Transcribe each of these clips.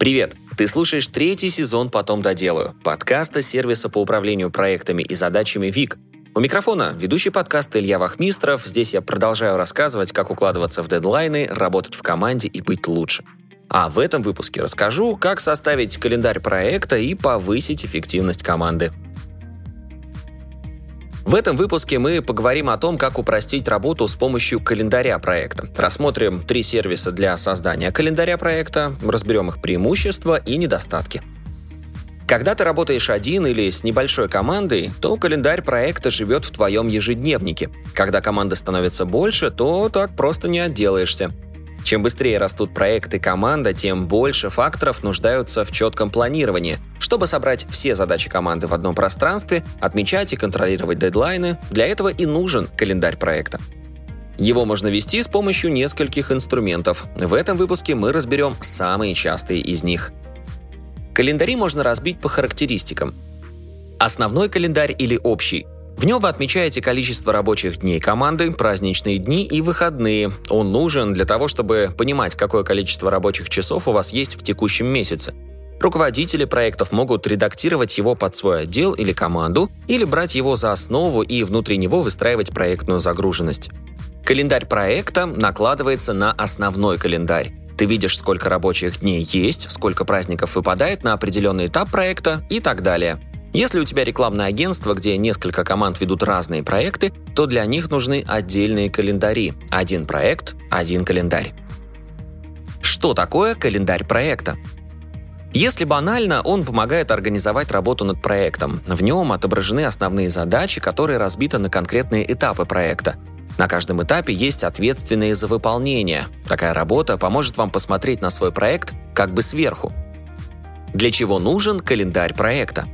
Привет! Ты слушаешь третий сезон «Потом доделаю» подкаста сервиса по управлению проектами и задачами ВИК. У микрофона ведущий подкаста Илья Вахмистров. Здесь я продолжаю рассказывать, как укладываться в дедлайны, работать в команде и быть лучше. А в этом выпуске расскажу, как составить календарь проекта и повысить эффективность команды. В этом выпуске мы поговорим о том, как упростить работу с помощью календаря проекта. Рассмотрим три сервиса для создания календаря проекта, разберем их преимущества и недостатки. Когда ты работаешь один или с небольшой командой, то календарь проекта живет в твоем ежедневнике. Когда команда становится больше, то так просто не отделаешься. Чем быстрее растут проекты команда, тем больше факторов нуждаются в четком планировании. Чтобы собрать все задачи команды в одном пространстве, отмечать и контролировать дедлайны, для этого и нужен календарь проекта. Его можно вести с помощью нескольких инструментов. В этом выпуске мы разберем самые частые из них. Календари можно разбить по характеристикам. Основной календарь или общий – в нем вы отмечаете количество рабочих дней команды, праздничные дни и выходные. Он нужен для того, чтобы понимать, какое количество рабочих часов у вас есть в текущем месяце. Руководители проектов могут редактировать его под свой отдел или команду, или брать его за основу и внутри него выстраивать проектную загруженность. Календарь проекта накладывается на основной календарь. Ты видишь, сколько рабочих дней есть, сколько праздников выпадает на определенный этап проекта и так далее. Если у тебя рекламное агентство, где несколько команд ведут разные проекты, то для них нужны отдельные календари. Один проект, один календарь. Что такое календарь проекта? Если банально, он помогает организовать работу над проектом. В нем отображены основные задачи, которые разбиты на конкретные этапы проекта. На каждом этапе есть ответственные за выполнение. Такая работа поможет вам посмотреть на свой проект как бы сверху. Для чего нужен календарь проекта?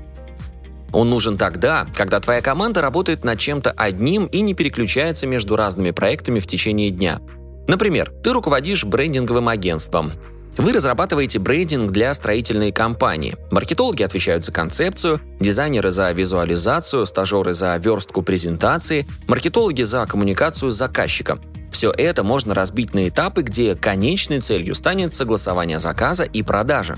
Он нужен тогда, когда твоя команда работает над чем-то одним и не переключается между разными проектами в течение дня. Например, ты руководишь брендинговым агентством. Вы разрабатываете брендинг для строительной компании. Маркетологи отвечают за концепцию, дизайнеры за визуализацию, стажеры за верстку презентации, маркетологи за коммуникацию с заказчиком. Все это можно разбить на этапы, где конечной целью станет согласование заказа и продажа.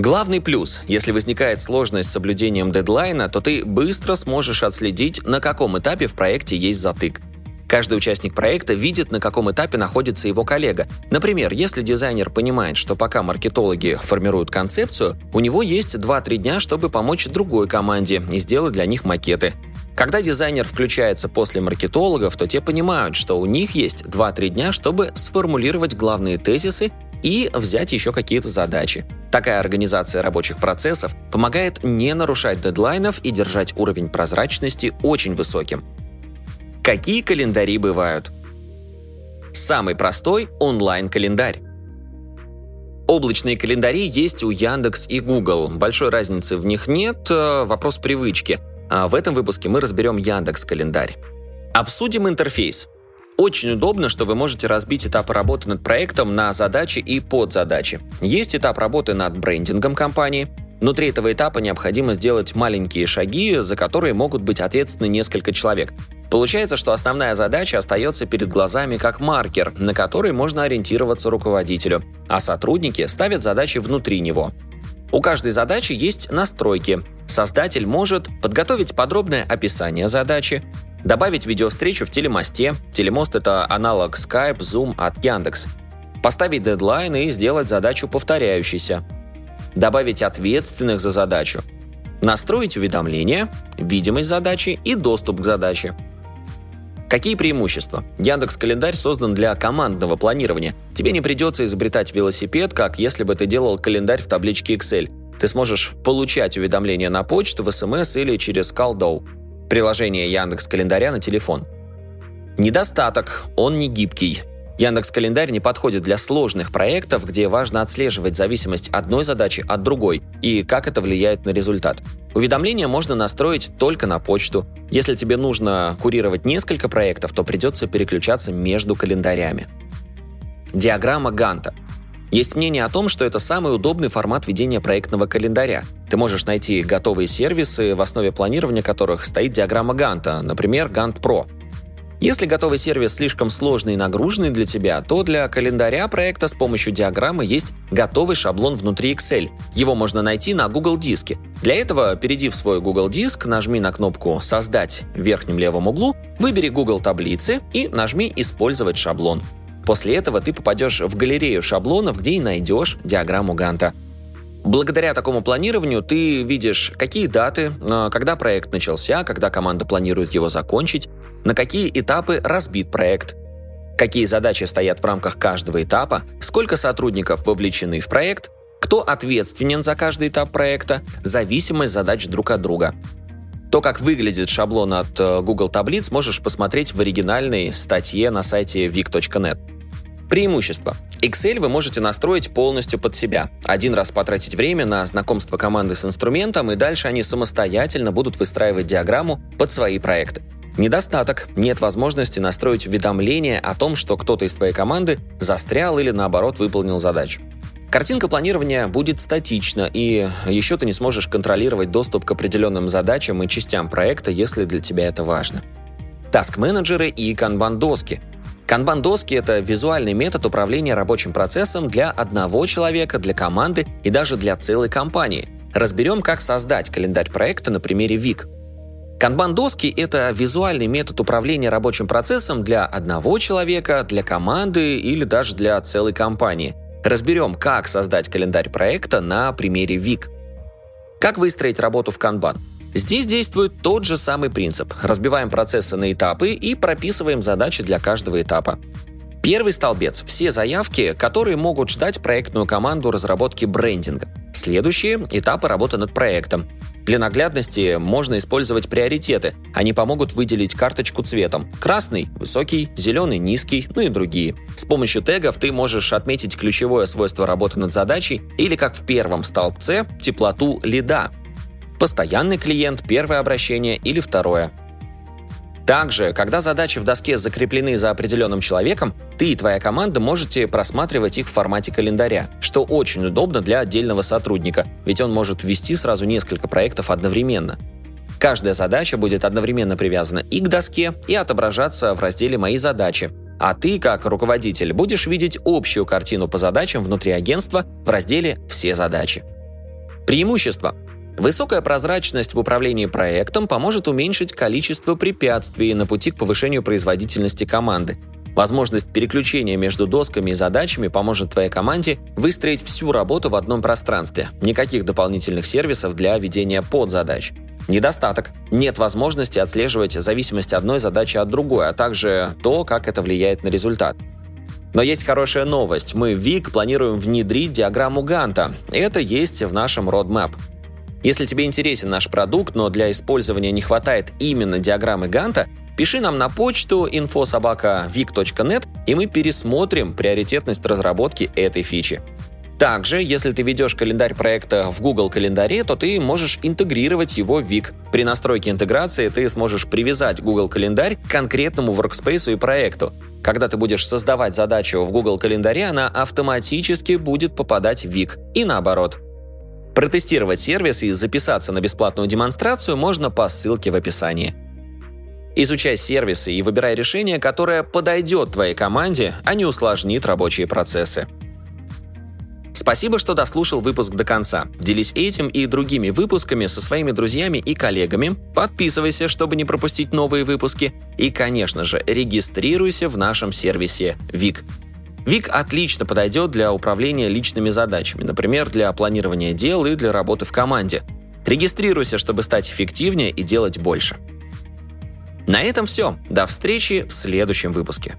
Главный плюс – если возникает сложность с соблюдением дедлайна, то ты быстро сможешь отследить, на каком этапе в проекте есть затык. Каждый участник проекта видит, на каком этапе находится его коллега. Например, если дизайнер понимает, что пока маркетологи формируют концепцию, у него есть 2-3 дня, чтобы помочь другой команде и сделать для них макеты. Когда дизайнер включается после маркетологов, то те понимают, что у них есть 2-3 дня, чтобы сформулировать главные тезисы и взять еще какие-то задачи. Такая организация рабочих процессов помогает не нарушать дедлайнов и держать уровень прозрачности очень высоким. Какие календари бывают? Самый простой – онлайн-календарь. Облачные календари есть у Яндекс и Google. Большой разницы в них нет, э, вопрос привычки. А в этом выпуске мы разберем Яндекс календарь. Обсудим интерфейс. Очень удобно, что вы можете разбить этапы работы над проектом на задачи и подзадачи. Есть этап работы над брендингом компании. Внутри этого этапа необходимо сделать маленькие шаги, за которые могут быть ответственны несколько человек. Получается, что основная задача остается перед глазами как маркер, на который можно ориентироваться руководителю, а сотрудники ставят задачи внутри него. У каждой задачи есть настройки. Создатель может подготовить подробное описание задачи, Добавить видеовстречу в телемосте. Телемост — это аналог Skype, Zoom от Яндекс. Поставить дедлайн и сделать задачу повторяющейся. Добавить ответственных за задачу. Настроить уведомления, видимость задачи и доступ к задаче. Какие преимущества? Яндекс Календарь создан для командного планирования. Тебе не придется изобретать велосипед, как если бы ты делал календарь в табличке Excel. Ты сможешь получать уведомления на почту, в смс или через CallDow приложение Яндекс Календаря на телефон. Недостаток – он не гибкий. Яндекс Календарь не подходит для сложных проектов, где важно отслеживать зависимость одной задачи от другой и как это влияет на результат. Уведомления можно настроить только на почту. Если тебе нужно курировать несколько проектов, то придется переключаться между календарями. Диаграмма Ганта – есть мнение о том, что это самый удобный формат ведения проектного календаря. Ты можешь найти готовые сервисы, в основе планирования которых стоит диаграмма Ганта, например, Gantt Pro. Если готовый сервис слишком сложный и нагруженный для тебя, то для календаря проекта с помощью диаграммы есть готовый шаблон внутри Excel. Его можно найти на Google Диске. Для этого перейди в свой Google Диск, нажми на кнопку «Создать» в верхнем левом углу, выбери Google таблицы и нажми «Использовать шаблон». После этого ты попадешь в галерею шаблонов, где и найдешь диаграмму Ганта. Благодаря такому планированию ты видишь, какие даты, а, когда проект начался, когда команда планирует его закончить, на какие этапы разбит проект, какие задачи стоят в рамках каждого этапа, сколько сотрудников вовлечены в проект, кто ответственен за каждый этап проекта, зависимость задач друг от друга. То, как выглядит шаблон от э, Google таблиц, можешь посмотреть в оригинальной статье на сайте vic.net. Преимущество. Excel вы можете настроить полностью под себя. Один раз потратить время на знакомство команды с инструментом, и дальше они самостоятельно будут выстраивать диаграмму под свои проекты. Недостаток – нет возможности настроить уведомление о том, что кто-то из твоей команды застрял или наоборот выполнил задачу. Картинка планирования будет статична, и еще ты не сможешь контролировать доступ к определенным задачам и частям проекта, если для тебя это важно. Таск-менеджеры и канбан-доски. Канбан-доски – это визуальный метод управления рабочим процессом для одного человека, для команды и даже для целой компании. Разберем, как создать календарь проекта на примере ВИК. Канбан-доски – это визуальный метод управления рабочим процессом для одного человека, для команды или даже для целой компании. Разберем, как создать календарь проекта на примере ВИК. Как выстроить работу в Kanban? Здесь действует тот же самый принцип. Разбиваем процессы на этапы и прописываем задачи для каждого этапа. Первый столбец – все заявки, которые могут ждать проектную команду разработки брендинга. Следующие – этапы работы над проектом. Для наглядности можно использовать приоритеты. Они помогут выделить карточку цветом. Красный – высокий, зеленый – низкий, ну и другие. С помощью тегов ты можешь отметить ключевое свойство работы над задачей или, как в первом столбце, теплоту лида, постоянный клиент, первое обращение или второе. Также, когда задачи в доске закреплены за определенным человеком, ты и твоя команда можете просматривать их в формате календаря, что очень удобно для отдельного сотрудника, ведь он может ввести сразу несколько проектов одновременно. Каждая задача будет одновременно привязана и к доске, и отображаться в разделе «Мои задачи», а ты, как руководитель, будешь видеть общую картину по задачам внутри агентства в разделе «Все задачи». Преимущество. Высокая прозрачность в управлении проектом поможет уменьшить количество препятствий на пути к повышению производительности команды. Возможность переключения между досками и задачами поможет твоей команде выстроить всю работу в одном пространстве. Никаких дополнительных сервисов для ведения подзадач. Недостаток. Нет возможности отслеживать зависимость одной задачи от другой, а также то, как это влияет на результат. Но есть хорошая новость. Мы в ВИК планируем внедрить диаграмму Ганта. Это есть в нашем roadmap. Если тебе интересен наш продукт, но для использования не хватает именно диаграммы Ганта, пиши нам на почту infosobaka.vic.net, и мы пересмотрим приоритетность разработки этой фичи. Также, если ты ведешь календарь проекта в Google календаре, то ты можешь интегрировать его в Вик. При настройке интеграции ты сможешь привязать Google календарь к конкретному workspace и проекту. Когда ты будешь создавать задачу в Google календаре, она автоматически будет попадать в Вик. И наоборот. Протестировать сервис и записаться на бесплатную демонстрацию можно по ссылке в описании. Изучай сервисы и выбирай решение, которое подойдет твоей команде, а не усложнит рабочие процессы. Спасибо, что дослушал выпуск до конца. Делись этим и другими выпусками со своими друзьями и коллегами. Подписывайся, чтобы не пропустить новые выпуски. И, конечно же, регистрируйся в нашем сервисе ВИК. Вик отлично подойдет для управления личными задачами, например, для планирования дел и для работы в команде. Регистрируйся, чтобы стать эффективнее и делать больше. На этом все. До встречи в следующем выпуске.